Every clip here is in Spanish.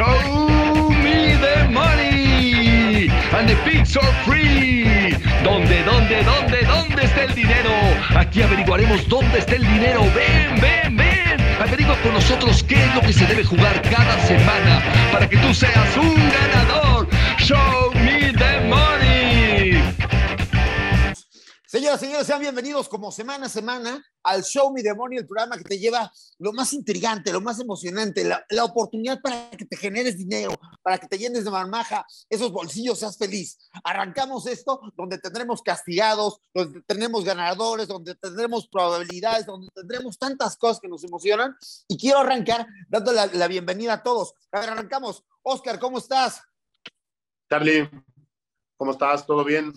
Show me the money and the pigs are free. ¿Dónde, dónde, dónde, dónde está el dinero? Aquí averiguaremos dónde está el dinero. Ven, ven, ven. Averigua con nosotros qué es lo que se debe jugar cada semana para que tú seas un ganador. Show Señoras y señores, sean bienvenidos como semana a semana al Show Me Demonio, el programa que te lleva lo más intrigante, lo más emocionante, la, la, oportunidad para que te generes dinero, para que te llenes de marmaja, esos bolsillos, seas feliz. Arrancamos esto donde tendremos castigados, donde tendremos ganadores, donde tendremos probabilidades, donde tendremos tantas cosas que nos emocionan. Y quiero arrancar dando la, la bienvenida a todos. A ver, arrancamos. Oscar, ¿cómo estás? Charlie, ¿cómo estás? ¿Todo bien?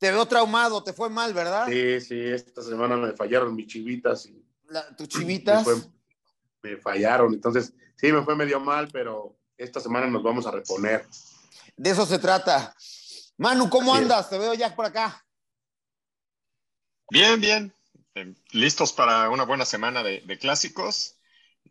Te veo traumado, te fue mal, ¿verdad? Sí, sí, esta semana me fallaron mis chivitas. Y La, ¿Tus chivitas? Me, fue- me fallaron, entonces sí, me fue medio mal, pero esta semana nos vamos a reponer. De eso se trata. Manu, ¿cómo Así es. andas? Te veo ya por acá. Bien, bien. Eh, listos para una buena semana de, de clásicos.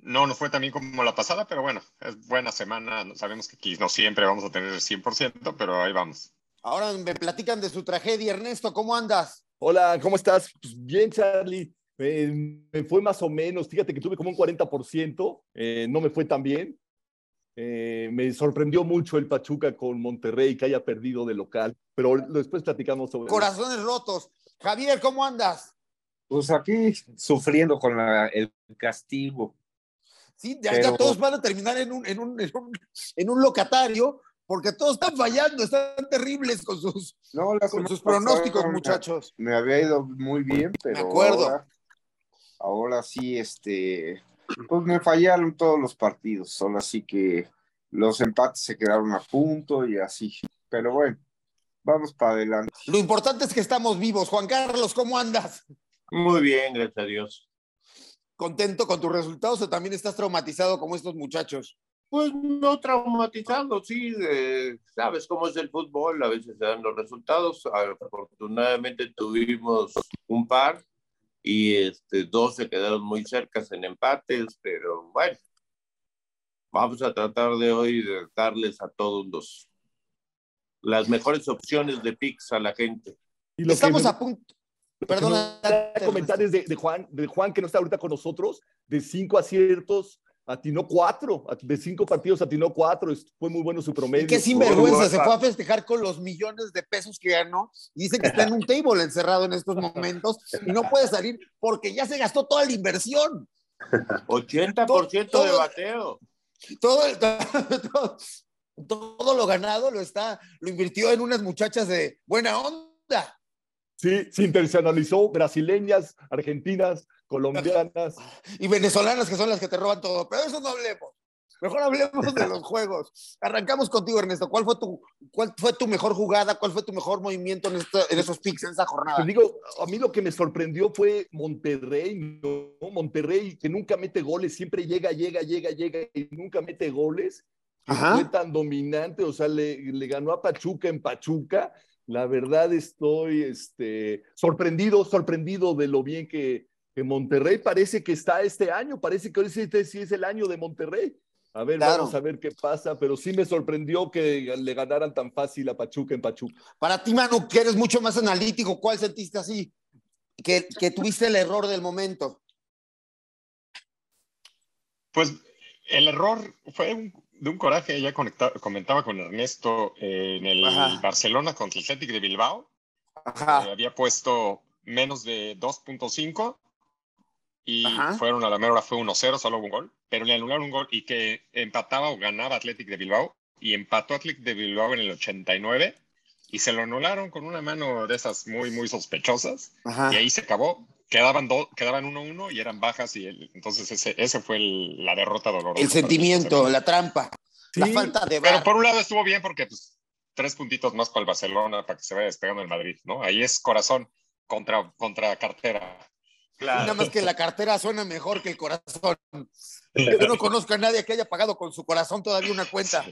No nos fue tan bien como la pasada, pero bueno, es buena semana. Sabemos que aquí no siempre vamos a tener el 100%, pero ahí vamos. Ahora me platican de su tragedia. Ernesto, ¿cómo andas? Hola, ¿cómo estás? Pues bien, Charlie. Eh, me fue más o menos. Fíjate que tuve como un 40%. eh, no me fue tan bien. Eh, me sorprendió mucho el Pachuca con Monterrey que haya perdido de local, pero después platicamos sobre eso. Corazones rotos. Javier, ¿cómo andas? Pues aquí sufriendo con la- el castigo. Sí, ya, Pero- ya todos van a terminar en un, en, un, en, un, en un locatario porque todos están fallando, están terribles con sus, No, con pronósticos, me- muchachos. Me había ido muy bien, pero acuerdo. Ahora, ahora sí, este, pues me fallaron todos los partidos. Solo así que los empates se quedaron a punto y así. Pero bueno, vamos para adelante. Lo importante es que estamos vivos. Juan Carlos, ¿cómo andas? Muy bien, gracias a Dios. ¿Contento con tus resultados o también estás traumatizado como estos muchachos? Pues no traumatizando, sí, eh, sabes cómo es el fútbol, a veces se dan los resultados. Afortunadamente tuvimos un par y este, dos se quedaron muy cercas en empates, pero bueno, vamos a tratar de hoy de darles a todos los, las mejores opciones de picks a la gente. Y lo que Estamos me- a punto. lo que Perdona. me gustaría comentar es de, de Juan, de Juan, que no está ahorita con nosotros, de cinco aciertos, atinó cuatro, de cinco partidos atinó cuatro, fue muy bueno su promedio. Qué sinvergüenza, se fue a festejar con los millones de pesos que ganó y dice que está en un table encerrado en estos momentos y no puede salir porque ya se gastó toda la inversión. 80% de Todo- bateo. Todo, el- todo, todo lo ganado lo está, lo invirtió en unas muchachas de buena onda. Sí, se internacionalizó, brasileñas, argentinas, colombianas. Y venezolanas que son las que te roban todo, pero eso no hablemos. Mejor hablemos de los juegos. Arrancamos contigo, Ernesto. ¿Cuál fue tu, cuál fue tu mejor jugada? ¿Cuál fue tu mejor movimiento en, esta- en esos picks, en esa jornada? Te digo, a mí lo que me sorprendió fue Monterrey, ¿no? Monterrey que nunca mete goles, siempre llega, llega, llega, llega y nunca mete goles. Ajá. Fue tan dominante, o sea, le, le ganó a Pachuca en Pachuca. La verdad estoy este, sorprendido, sorprendido de lo bien que, que Monterrey parece que está este año, parece que hoy sí, este sí es el año de Monterrey. A ver, Claro. vamos a ver qué pasa, pero sí me sorprendió que le ganaran tan fácil a Pachuca en Pachuca. Para ti, Manu, que eres mucho más analítico, ¿cuál sentiste así? Que, que tuviste el error del momento. Pues el error fue un- de un coraje, ya conecta- comentaba con Ernesto eh, en el Ajá. Barcelona contra el Celtic de Bilbao. Eh, Ajá. había puesto menos de 2.5 y Ajá. fueron a la mera hora, fue 1-0, solo un gol, pero le anularon un gol y que empataba o ganaba Athletic de Bilbao y empató Athletic de Bilbao en el 89 y se lo anularon con una mano de esas muy, muy sospechosas Ajá. y ahí se acabó. Quedaban, do- quedaban 1-1 y eran bajas y el- entonces ese, ese fue el- la derrota dolorosa. El sentimiento, la trampa, la Sí, falta de Pero bar. por un lado estuvo bien porque pues, tres puntitos más para el Barcelona para que se vaya despegando el Madrid, ¿no? Ahí es corazón contra, contra cartera. Nada más que la cartera suena mejor que el corazón. Yo no conozco a nadie que haya pagado con su corazón todavía una cuenta.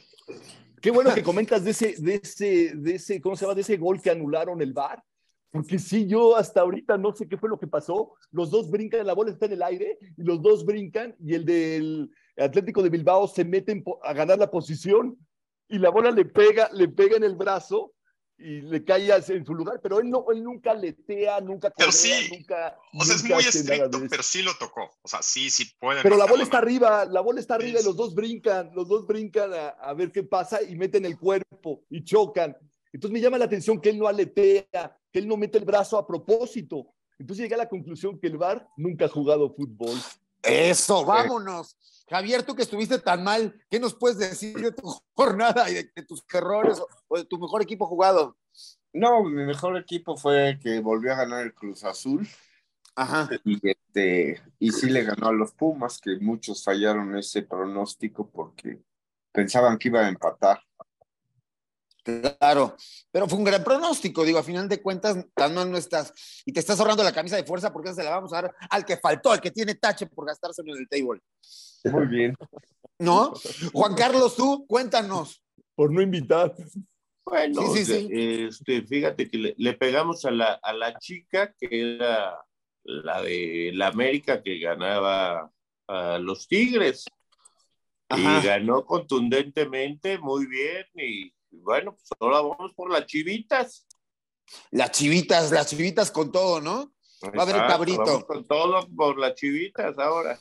Qué bueno que comentas de ese, de ese, de ese, ¿cómo se llama? De ese gol que anularon el VAR. Porque sí, yo hasta ahorita no sé qué fue lo que pasó. Los dos brincan, la bola está en el aire y los dos brincan y el del, Atlético de Bilbao se mete a ganar la posición y la bola le pega, le pega en el brazo y le cae en su lugar, pero él, no, él nunca letea, nunca pero correa, sí, nunca. O sea, es nunca muy hace nada estricto, pero sí lo tocó. O sea, sí, sí pueden. Pero la bola está arriba, la bola está arriba y los dos brincan, los dos brincan a, a ver qué pasa y meten el cuerpo y chocan. Entonces me llama la atención que él no aletea, que él no mete el brazo a propósito. Entonces llegué a la conclusión que el VAR nunca ha jugado fútbol. Eso, vámonos. Javier, tú que estuviste tan mal, ¿qué nos puedes decir de tu jornada y de, de tus errores o, o de tu mejor equipo jugado? No, mi mejor equipo fue que volvió a ganar el Cruz Azul Ajá. y, este, y sí le ganó a los Pumas, que muchos fallaron ese pronóstico porque pensaban que iba a empatar. Claro, pero fue un gran pronóstico, digo, a final de cuentas, tan mal no estás. Y te estás ahorrando la camisa de fuerza porque se la vamos a dar al que faltó, al que tiene tache por gastárselo en el table. Muy bien. ¿No? Juan Carlos, tú, cuéntanos. Por no invitar. Bueno, Sí, sí, sí. Este, fíjate que le, le pegamos a la, a la chica que era la de la América que ganaba a los Tigres. Ajá. Y ganó contundentemente, muy bien. Y bueno, pues ahora vamos por las chivitas. Las chivitas, las chivitas con todo, ¿no? Va a haber Exacto, cabrito. Vamos con todo por las chivitas ahora.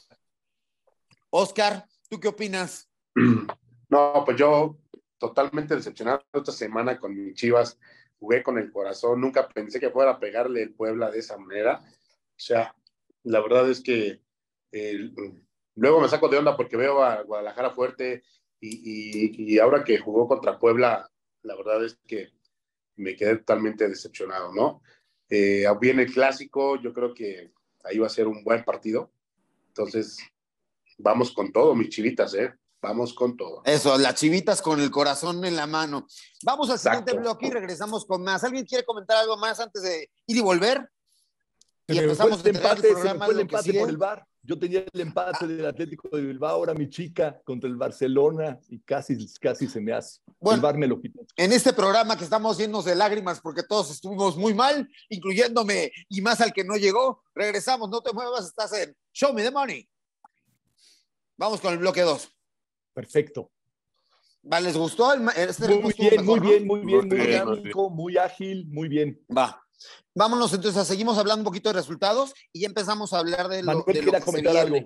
Oscar, ¿tú qué opinas? No, pues yo totalmente decepcionado esta semana con mis Chivas. Jugué con el corazón, nunca pensé que fuera a pegarle el Puebla de esa manera. O sea, la verdad es que eh, luego me saco de onda porque veo a Guadalajara fuerte y, y- y ahora que jugó contra Puebla, la verdad es que me quedé totalmente decepcionado, ¿no? Eh, viene el clásico, yo creo que ahí va a ser un buen partido. Entonces, vamos con todo, mis chivitas, ¿eh? Vamos con todo. Eso, las chivitas con el corazón en la mano. Vamos al siguiente Exacto. bloque y regresamos con más. ¿Alguien quiere comentar algo más antes de ir y volver? Y empezamos el empate, se me fue el empate por el VAR. Yo tenía el empate del Atlético de Bilbao, ahora mi chica contra el Barcelona y casi, casi se me hace. Bueno. el VAR me lo quitó. en este programa que estamos llenos de lágrimas porque todos estuvimos muy mal, incluyéndome y más al que no llegó. Regresamos, no te muevas, estás en Show Me the Money. Vamos con el bloque 2. Perfecto. ¿Les gustó? El, este Muy bien, mejor, muy ¿no? bien, muy bien, Muy bien, muy dinámico, muy ágil, muy bien. Va. Vámonos entonces, seguimos hablando un poquito de resultados y ya empezamos a hablar de lo, Manuel de lo que comentar algo.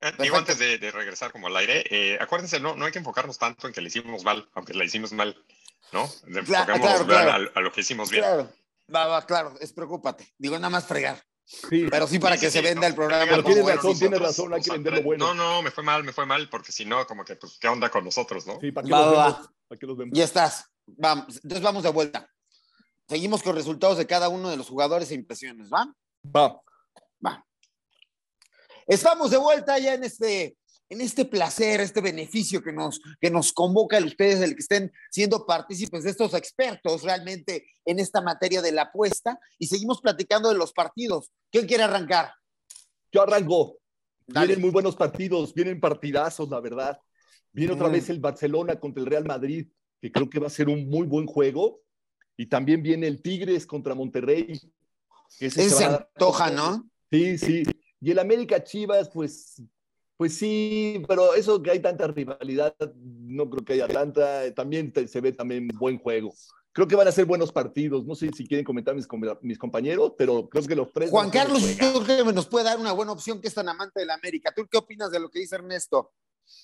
Eh, digo, antes de, de regresar como al aire, eh, acuérdense, no, no hay que enfocarnos tanto en que le hicimos mal, aunque la hicimos mal, ¿no? Claro, vean, claro. A, a lo que hicimos bien. Claro, va, va, claro, es preocúpate. Digo, nada más fregar. Sí, Pero sí para Sí, que sí, se venda no, el programa. Pero bueno. razón, tienes nosotros, razón, hay que o sea, vender lo bueno. No, no, me fue mal, me fue mal, porque si no, como que, pues, ¿qué onda con nosotros, no? sí, ¿para qué Va, los va, vemos? va. ¿Para qué los vemos? Ya estás. Vamos, entonces vamos de vuelta. Seguimos con resultados de cada uno de los jugadores e impresiones, ¿va? Va. Va. Estamos de vuelta ya en este, en este placer, este beneficio que nos, que nos convoca a ustedes, el que estén siendo partícipes de estos expertos realmente en esta materia de la apuesta. Y seguimos platicando de los partidos. ¿Quién quiere arrancar? Yo arranco. Dale. Vienen muy buenos partidos, vienen partidazos, la verdad. Viene otra Mm. vez el Barcelona contra el Real Madrid, que creo que va a ser un muy buen juego. Y también viene el Tigres contra Monterrey. que ese Ese se va a dar- antoja, ¿no? Sí, sí. Y el América Chivas, pues, pues sí, pero eso que hay tanta rivalidad, no creo que haya tanta. También te- se ve también buen juego. Creo que van a ser buenos partidos. No sé si quieren comentar mis, com- mis compañeros, pero creo que los tres. Juan Carlos, yo creo que nos puede dar una buena opción que es tan amante de la América. ¿Tú qué opinas de lo que dice Ernesto?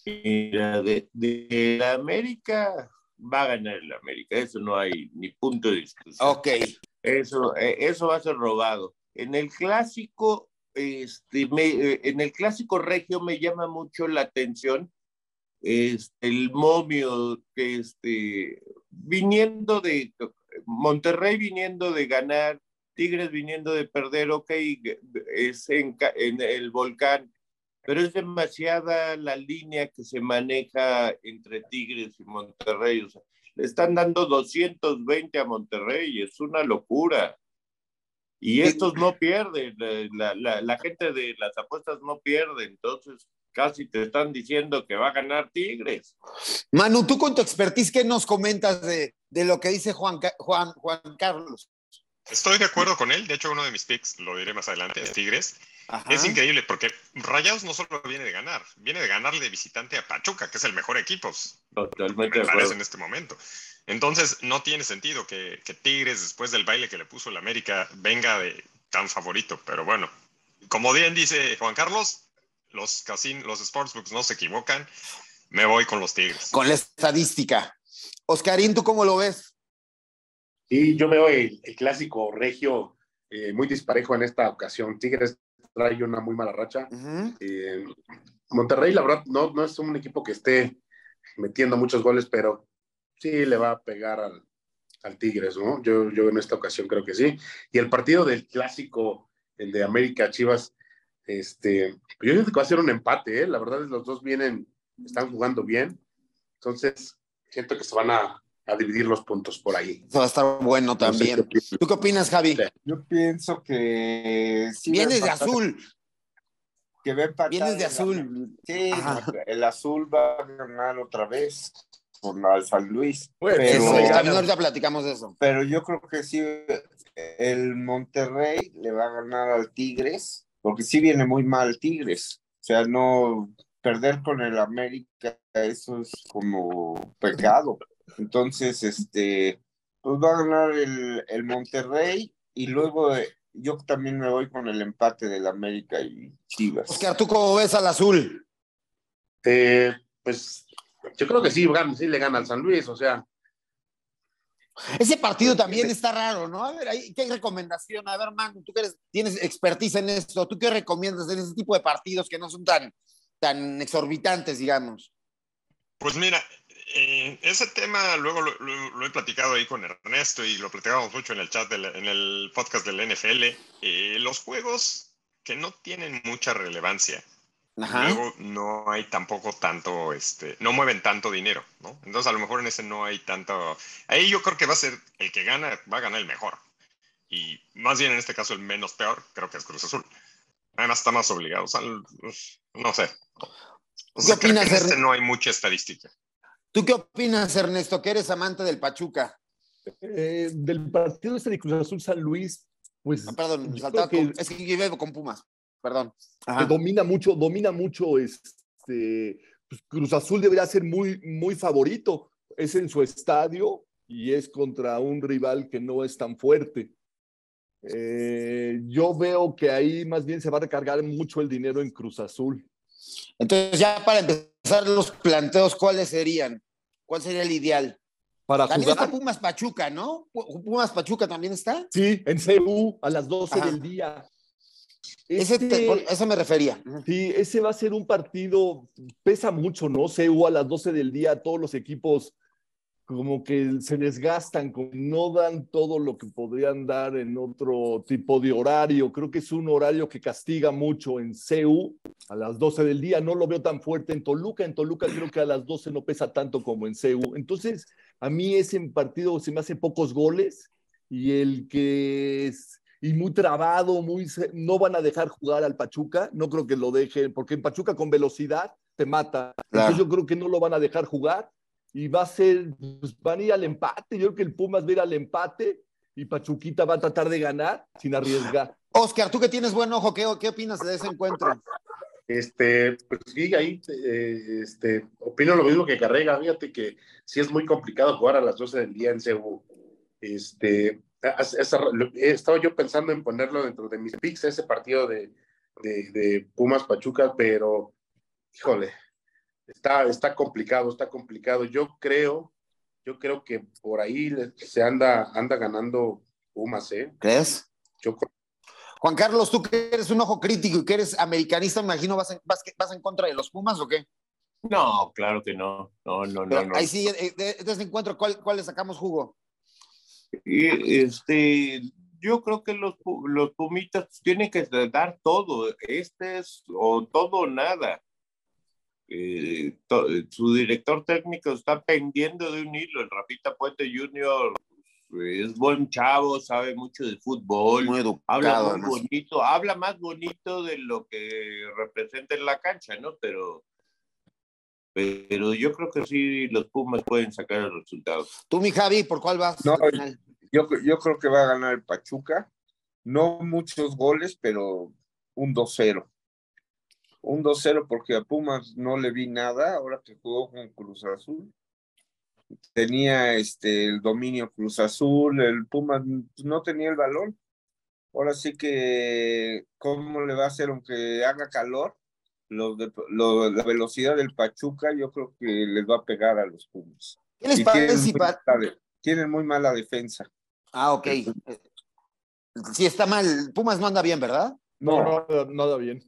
Mira, de, de la América va a ganar el América, eso no hay ni punto de discusión. Ok. Eso, eh, eso va a ser robado. En el clásico, este, me- eh, en el clásico regio me llama mucho la atención este, el momio que este, viniendo de Monterrey viniendo de ganar, Tigres viniendo de perder, ok, es en, en el volcán, pero es demasiada la línea que se maneja entre Tigres y Monterrey. O sea, le están dando 220 a Monterrey, es una locura. Y estos no pierden, la, la, la gente de las apuestas no pierde, entonces casi te están diciendo que va a ganar Tigres. Manu, tú con tu expertise, ¿qué nos comentas de, de lo que dice Juan, Juan, Juan Carlos? Estoy de acuerdo con él. De hecho, uno de mis picks, lo diré más adelante, es Tigres. Ajá. Es increíble porque Rayados no solo viene de ganar, viene de ganarle de visitante a Pachuca, que es el mejor equipo, Totalmente me de parece en este momento. Entonces, no tiene sentido que, que Tigres, después del baile que le puso el América, venga de tan favorito. Pero bueno, como bien dice Juan Carlos, los, casin los sportsbooks no se equivocan. Me voy con los Tigres. Con la estadística. Oscarín, ¿tú cómo lo ves? Y yo veo el, el clásico regio eh, muy disparejo en esta ocasión. Tigres trae una muy mala racha. Eh, Monterrey, la verdad, no, no es un equipo que esté metiendo muchos goles, pero sí le va a pegar al, al Tigres, ¿no? Yo, yo en esta ocasión creo que sí. Y el partido del clásico, el de América Chivas, este, yo creo que va a ser un empate, ¿eh? La verdad es los dos vienen, están jugando bien. Entonces, siento que se van a, a dividir los puntos por ahí. Eso va a estar bueno No sé también. qué opinas. ¿Tú qué opinas, Javi? Sí. Yo pienso que sí Vienes de azul. Que va a empatar Vienes de azul. Sí, Ajá. el azul va a ganar otra vez con al San Luis. Bueno, Pero- Eso, no le también ahorita platicamos de eso. Pero yo creo que sí, el Monterrey le va a ganar al Tigres, porque sí viene muy mal Tigres. O sea, no perder con el América, eso es como pecado. Entonces, este, pues va a ganar el, el Monterrey y luego eh, yo también me voy con el empate del América y Chivas. Oscar, ¿tú cómo ves al azul? Eh, pues yo creo que sí, gana- sí le gana al San Luis, o sea, Ese partido también está raro, ¿no? A ver, ahí, ¿qué recomendación? A ver, Manu, tú que eres- tienes expertise en esto, ¿tú qué recomiendas en ese tipo de partidos que no son tan, tan exorbitantes, digamos? Pues mira, eh, ese tema luego lo, lo- lo he platicado ahí con Ernesto y lo platicamos mucho en el chat, del- en el podcast del NFL. Eh, los juegos que no tienen mucha relevancia, Ajá. luego no hay tampoco tanto, este, no mueven tanto dinero, ¿no? Entonces a lo mejor en ese no hay tanto. Ahí yo creo que va a ser el que gana, va a ganar el mejor. Y más bien en este caso el menos peor, creo que es Cruz Azul. Además está más obligado, o sea, no sé. O sea, que opinas, en este no hay mucha estadística. ¿Tú qué opinas, Ernesto, que eres amante del Pachuca? Eh, del partido este de Cruz Azul San Luis, pues Ah, perdón, con- es que yo iba con Pumas, perdón. que domina mucho, domina mucho este pues, Cruz Azul debería ser muy, muy favorito. Es en su estadio y es contra un rival que no es tan fuerte. Eh, yo veo que ahí más bien se va a recargar mucho el dinero en Cruz Azul. Entonces, ya para empezar los planteos, ¿cuáles serían? ¿Cuál sería el ideal? Para También está jugar, Pumas Pachuca, ¿no? Pu- Pumas Pachuca también está. sí, en CU a las 12 Ajá. del día. Ese te- Este- eso me refería. Sí, ese va a ser un partido, pesa mucho, ¿no? CU a las 12 del día, todos los equipos como que se desgastan, como no dan todo lo que podrían dar en otro tipo de horario. Creo que es un horario que castiga mucho en CU a las 12 del día. No lo veo tan fuerte en Toluca. En Toluca creo que a las 12 no pesa tanto como en CU. Entonces, a mí ese partido se me hace pocos goles y el que es y muy trabado, muy no van a dejar jugar al Pachuca, no creo que lo dejen, porque en Pachuca con velocidad te mata. Claro. Entonces yo creo que no lo van a dejar jugar y va a ser, pues, van a ir al empate. Yo creo que el Pumas va a ir al empate y Pachuquita va a tratar de ganar sin arriesgar. Oscar, tú que tienes buen ojo, ¿qué, qué opinas de ese encuentro? Este, pues sí, ahí eh, este, opino lo mismo que Carrega. Fíjate que sí es muy complicado jugar a las 12 del día en CU. Este, estaba yo pensando en ponerlo dentro de mis picks, ese partido de, de, de Pumas Pachuca, pero híjole, está, está complicado, está complicado. Yo creo, yo creo que por ahí se anda, anda ganando Pumas, ¿eh? ¿Crees? Yo creo Juan Carlos, tú que eres un ojo crítico y que eres americanista, me imagino, ¿vas en, vas, vas en contra de los Pumas o qué? No, claro que no. No, no, Pero no. no. Ahí sí, eh, de, de ese encuentro, ¿cuál, ¿cuál le sacamos jugo? Y, este, yo creo que los, los Pumitas tienen que dar todo. Este es o todo o nada. Eh, to- su director técnico está pendiendo de un hilo. El Rafita Puente Jr. es buen chavo, sabe mucho de fútbol. Muy educado. habla muy además. bonito, habla más bonito de lo que representa en la cancha, ¿no? Pero, pero yo creo que sí los Pumas pueden sacar el resultado. Tú, mi Javi, ¿por cuál vas? No? Yo, yo creo que va a ganar el Pachuca. No muchos goles, pero un 2-0. Un 2-0 porque a Pumas no le vi nada ahora que jugó con Cruz Azul. Tenía este, el dominio Cruz Azul, el Pumas no tenía el balón. Ahora sí que, ¿cómo le va a hacer aunque haga calor? Lo de, lo, la velocidad del Pachuca yo creo que les va a pegar a los Pumas. ¿Qué les parece tienen si muy pa- mala- tienen muy mala defensa. Ah, ok. Sí, está mal. Pumas no anda bien, ¿verdad? No, no, nada bien.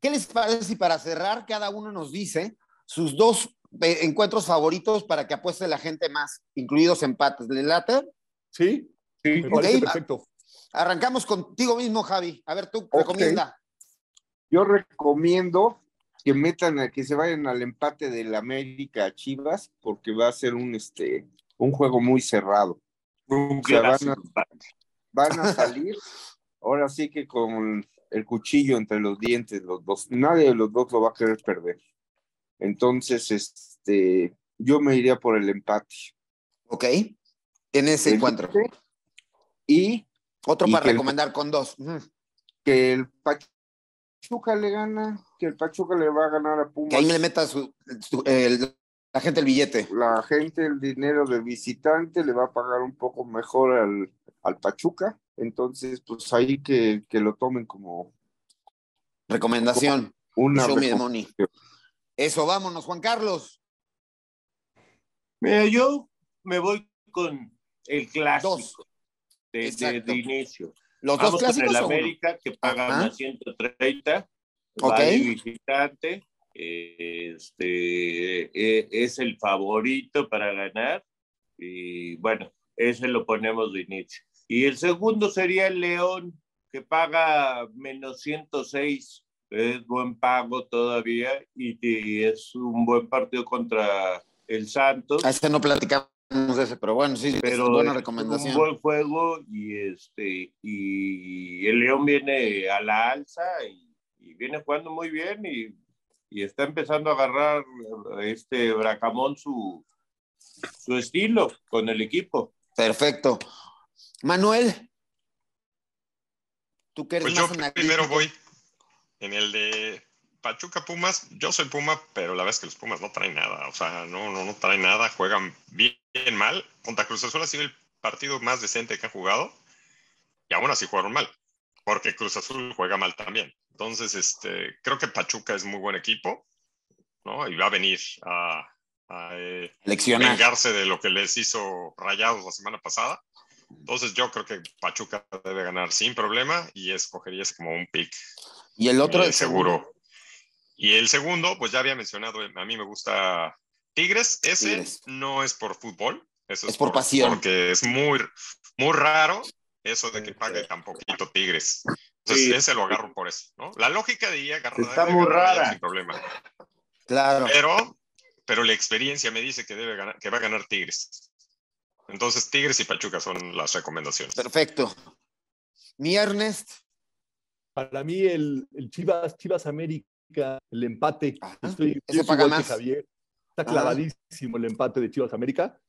¿Qué les parece si para cerrar cada uno nos dice sus dos eh, encuentros favoritos para que apueste la gente más, incluidos empates? ¿Le late? ¿Sí? Sí, perfecto. Arrancamos contigo mismo, Javi. A ver, tú recomienda. Yo recomiendo que metan, a- que se vayan al empate del América a Chivas, porque va a ser un, este, un juego muy cerrado. Un O sea, van a- clásico empate. Van a salir, ahora sí que con el cuchillo entre los dientes, los dos. Nadie de los dos lo va a querer perder. Entonces, este, yo me iría por el empate. Ok. En ese El encuentro. empate Y Otro y para el- recomendar con dos. Que el Pachuca le gana, que el Pachuca le va a ganar a Pumas. Que ahí le meta su, su- el- la gente el billete. la gente el dinero de visitante le va a pagar un poco mejor al, al Pachuca. Entonces, pues ahí que, que lo tomen como Recomendación. una Show me the recom- money. Eso, vámonos, Juan Carlos. Mira, yo me voy con el clásico Dos. de, de- Exacto. de inicio. Los Vamos dos con clásicos. el? América que paga Ajá. una 130, Ok. va de visitante, eh, este, eh, es el favorito para ganar y bueno, ese lo ponemos de inicio. Y el segundo sería el León que paga menos 106, es buen pago todavía y, y es un buen partido contra el Santos A ese no platicamos de ese, pero bueno, sí, pero es buena recomendación. un buen juego y este y el León viene a la alza y, y viene jugando muy bien y, y está empezando a agarrar este Bracamón su su estilo con el equipo. Perfecto. Manuel, tú que eres Pues yo más analítico. primero voy en el de Pachuca Pumas. Yo soy Puma, pero la verdad es que los Pumas no traen nada. O sea, no, no, no traen nada. Juegan bien, bien mal. Contra Cruz Azul ha sido el partido más decente que han jugado. Y aún así jugaron mal. Porque Cruz Azul juega mal también. Entonces, este, creo que Pachuca es muy buen equipo. ¿no? Y va a venir a, a, eh, vengarse de lo que les hizo Rayados la semana pasada. Entonces yo creo que Pachuca debe ganar sin problema y escogería ese como un pick Y el otro, eh, el seguro. Y el segundo, pues ya había mencionado, a mí me gusta Tigres. Ese Tigres. no es por fútbol, eso Es por pasión. Porque es muy, muy raro eso de que pague tan poquito Tigres. Entonces Sí. ese lo agarro por eso, ¿no? La lógica diría agarrar Está muy rara. sin problema. Claro. Pero, pero la experiencia me dice que debe ganar, que va a ganar Tigres. Entonces, Tigres y Pachuca son las recomendaciones. Perfecto. Mi Ernest. Para mí, el, el Chivas, Chivas América, el empate. Ajá, Estoy, ese yo soy paga igual que más. Javier. Está Ajá. clavadísimo el empate de Chivas América.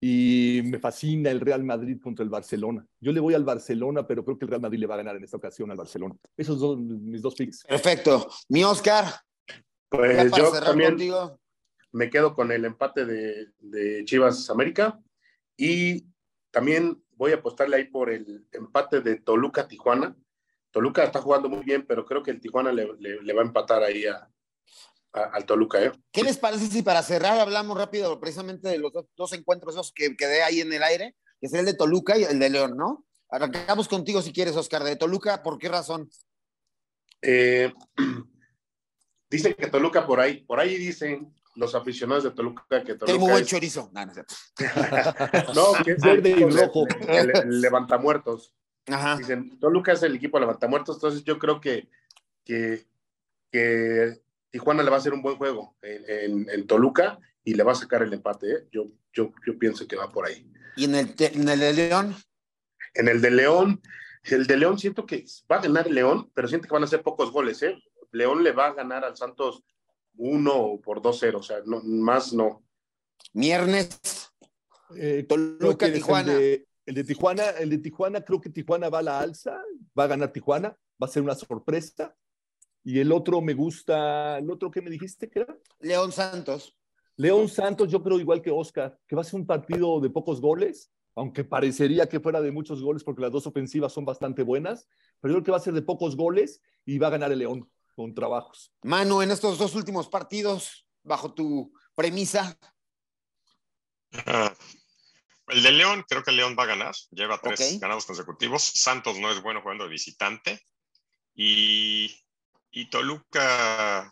Y me fascina el Real Madrid contra el Barcelona. Yo le voy al Barcelona, pero creo que el Real Madrid le va a ganar en esta ocasión al Barcelona. Esos son mis dos picks. Perfecto. Mi Oscar. Pues yo también contigo. me quedo con el empate de, de Chivas América y también voy a apostarle ahí por el empate de Toluca Tijuana. Toluca está jugando muy bien, pero creo que el Tijuana le, le- le va a empatar ahí a, a- al Toluca. ¿eh? ¿Qué les parece si para cerrar hablamos rápido precisamente de los dos, dos encuentros esos que quedé ahí en el aire, que es el de Toluca y el de León, ¿no? Arrancamos contigo si quieres, Oscar. De Toluca, ¿por qué razón? Eh, dicen que Toluca por ahí, por ahí dicen los aficionados de Toluca que Toluca buen es, chorizo. No, no que es Verde y el- rojo. el- el levantamuertos. Ajá. Dicen, Toluca es el equipo levantamuertos, entonces yo creo que, que, que Tijuana le va a hacer un buen juego en, en- en Toluca y le va a sacar el empate. ¿eh? Yo, yo, yo pienso que va por ahí. ¿Y en el, te- en el de León? En el de León, el de León siento que va a ganar León, pero siento que van a ser pocos goles. ¿eh? León le va a ganar al Santos uno por 2-0, o sea, no, más no. Viernes, Eh, Toluca, Tijuana. El de, el de Tijuana, el de Tijuana, creo que Tijuana va a la alza, va a ganar Tijuana, va a ser una sorpresa. Y el otro me gusta, ¿el otro que me dijiste que era? León Santos. León Santos, yo creo igual que Oscar, que va a ser un partido de pocos goles, aunque parecería que fuera de muchos goles porque las dos ofensivas son bastante buenas, pero yo creo que va a ser de pocos goles y va a ganar el León con trabajos. Manu, en estos dos últimos partidos, bajo tu premisa, Ah, el de León, creo que León va a ganar. Lleva tres ganados consecutivos. Santos no es bueno jugando de visitante. Y, y Toluca,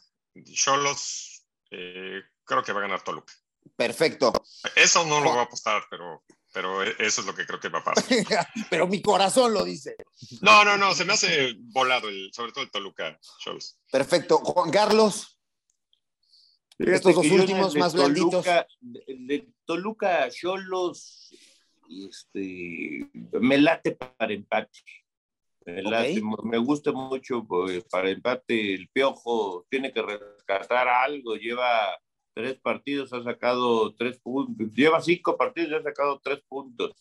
Cholos, eh, creo que va a ganar Toluca. perfecto. Eso no lo voy a apostar, pero, pero e- eso es lo que creo que va a pasar. Pero mi corazón lo dice. No, no, no, se me hace volado, el, sobre todo el Toluca Cholos. Perfecto. Juan Carlos, Fíjate Estos dos últimos de más blanditos. De Toluca, Cholos, este, me late para empate. Me, late, me gusta mucho pues, para empate. El Piojo tiene que rescatar algo. Lleva tres partidos, ha sacado tres puntos. Lleva cinco partidos y ha sacado tres puntos.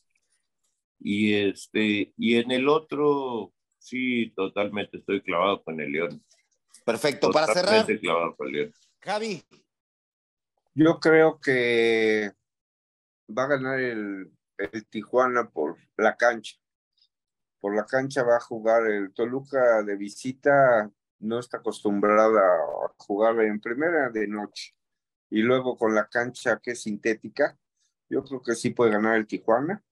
Y, este, y en el otro, sí, totalmente estoy clavado con el León. perfecto. Para cerrar, Totalmente clavado con el León. Javi, Yo creo que va a ganar el, el Tijuana por la cancha. Por la cancha va a jugar el Toluca de visita, no está acostumbrada a jugar en primera de noche. Y luego con la cancha que es sintética, yo creo que sí puede ganar el Tijuana.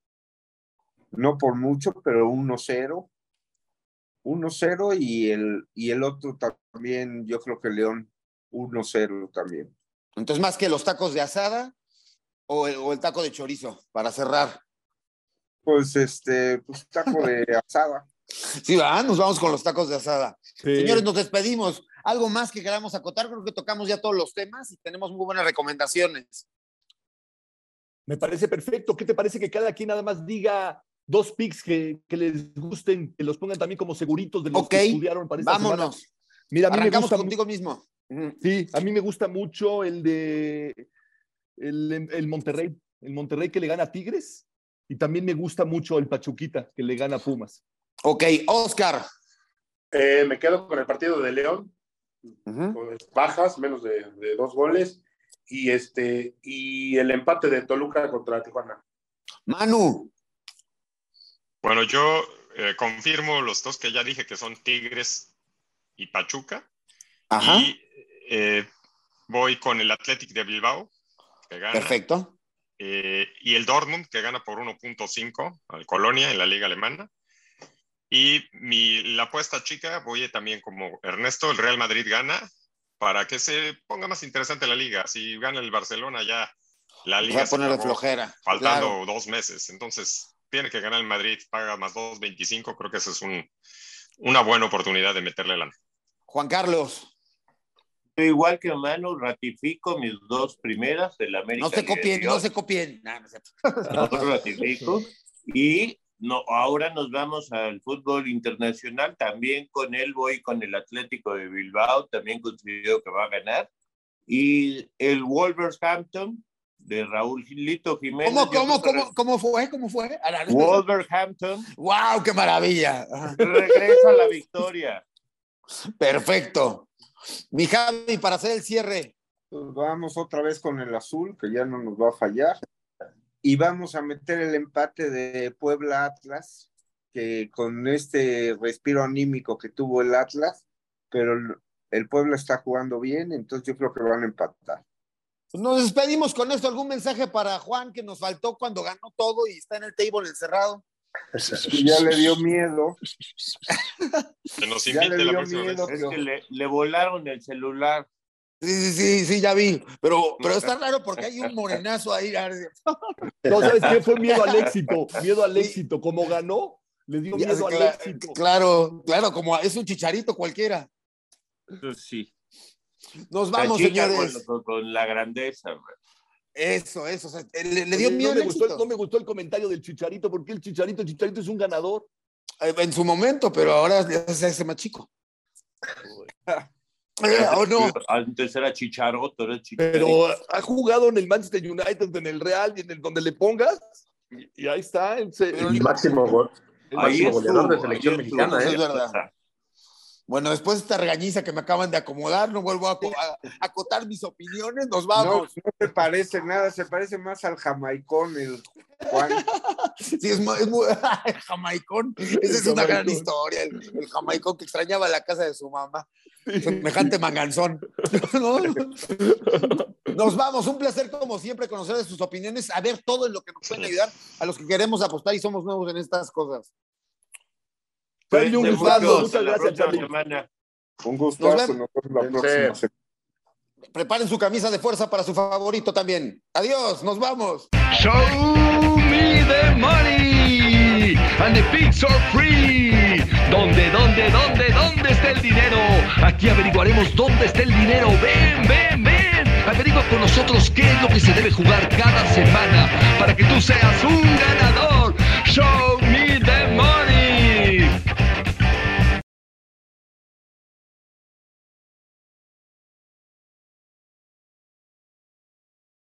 No por mucho, pero 1-0. 1-0 y el, y el otro también, yo creo que León 1-0 también. entonces más que los tacos de asada o el, o el taco de chorizo, para cerrar. Pues este, pues taco de asada. Sí, va, nos vamos con los tacos de asada. Sí. Señores, nos despedimos. ¿Algo más que queramos acotar? Creo que tocamos ya todos los temas y tenemos muy buenas recomendaciones. Me parece perfecto. ¿Qué te parece que cada quien nada más diga dos picks que, que les gusten, que los pongan también como seguritos de los que estudiaron para esta semana? Vámonos. Mira, a mí me Arrancamos gusta contigo mismo. Sí, a mí me gusta mucho el de el, el Monterrey, el Monterrey que le gana a Tigres y también me gusta mucho el Pachuquita que le gana a Pumas. Ok, Oscar. Eh, me quedo con el partido de León, Bajas, menos de, de dos goles, y este y el empate de Toluca contra Tijuana. Manu. Bueno, yo eh, confirmo los dos que ya dije que son Tigres y Pachuca. Ajá. Y eh, voy con el Athletic de Bilbao, que gana. Perfecto. eh, y el Dortmund, que gana por 1.5 al Colonia en la liga alemana. Y mi, la apuesta chica, voy también como Ernesto, el Real Madrid gana, para que se ponga más interesante la liga. Si gana el Barcelona ya, la Se liga va a se poner de acabó, flojera. faltando Claro. dos meses. Entonces, tiene que ganar el Madrid, paga más 2.25, creo que esa es un, una buena oportunidad de meterle lana. Juan Carlos. Igual que Manu, ratifico mis dos primeras, el América. No se copien, no se copien. No, no cierto. No ratifico. Y no, ahora nos vamos al fútbol internacional. También con él voy con el Atlético de Bilbao. También considero que va a ganar. Y el Wolverhampton de Raúl Lito Jiménez. ¿Cómo, cómo, cómo, cómo fue? ¿Cómo fue? Wolverhampton ¡Wow! ¡Qué maravilla! Regresa a la victoria. Perfecto. Mi Javi, para hacer el cierre. Pues vamos otra vez con el azul, que ya no nos va a fallar. Y vamos a meter el empate de Puebla Atlas, que con este respiro anímico que tuvo el Atlas, pero el- Puebla está jugando bien, entonces yo creo que van a empatar. Nos despedimos con esto. ¿Algún mensaje para Juan que nos faltó cuando ganó todo y está en el table encerrado? Ya le dio miedo, Que nos ya le invite la vez. Es que le, le volaron el celular. Sí, sí, sí, sí, ya vi. Pero, pero está raro porque hay un morenazo ahí. No, ¿sabes qué? Fue miedo al éxito, miedo al éxito. Como ganó, le dio Ya, miedo al éxito. Claro, claro, como es un chicharito cualquiera. Eso sí. Nos vamos, señores. Con, con la grandeza. güey. Eso, eso. o sea, le, le dio miedo no, me al gustó, el- éxito. no me gustó el comentario del Chicharito, porque el Chicharito, el Chicharito es un ganador. Eh, En su momento, pero ahora se hace más chico. Eh, ¿O no? Antes era chicharoto, era chicharito. Pero ha jugado en el Manchester United, en el Real y en el donde le pongas. Y, y ahí está. se- Pero El máximo, gol- el Ahí máximo goleador de selección mexicana, estuvo. es verdad. Bueno, después de esta regañiza que me acaban de acomodar, no vuelvo a, aco- a- a acotar mis opiniones, nos No, vamos. no te parece nada, se parece más al jamaicón, el Juan. Sí, es, mu- es muy- el jamaicón. Esa es una gran historia, el, el jamaicón que extrañaba la casa de su mamá. Semejante manganzón. ¿No? Nos vamos, un placer como siempre conocer de sus opiniones, a ver todo en lo que nos pueden ayudar a los que queremos apostar y somos nuevos en estas cosas. Charlie, un gustazo. Muchas gracias, Charlie. semana. Un gustazo, nos vemos la próxima semana. Preparen su camisa de fuerza para su favorito también. Adiós, nos vamos. Show me the money and the pigs are free. ¿Dónde, dónde, dónde, dónde está el dinero? Aquí averiguaremos dónde está el dinero. Ven, ven, ven. Averigua con nosotros qué es lo que se debe jugar cada semana para que tú seas un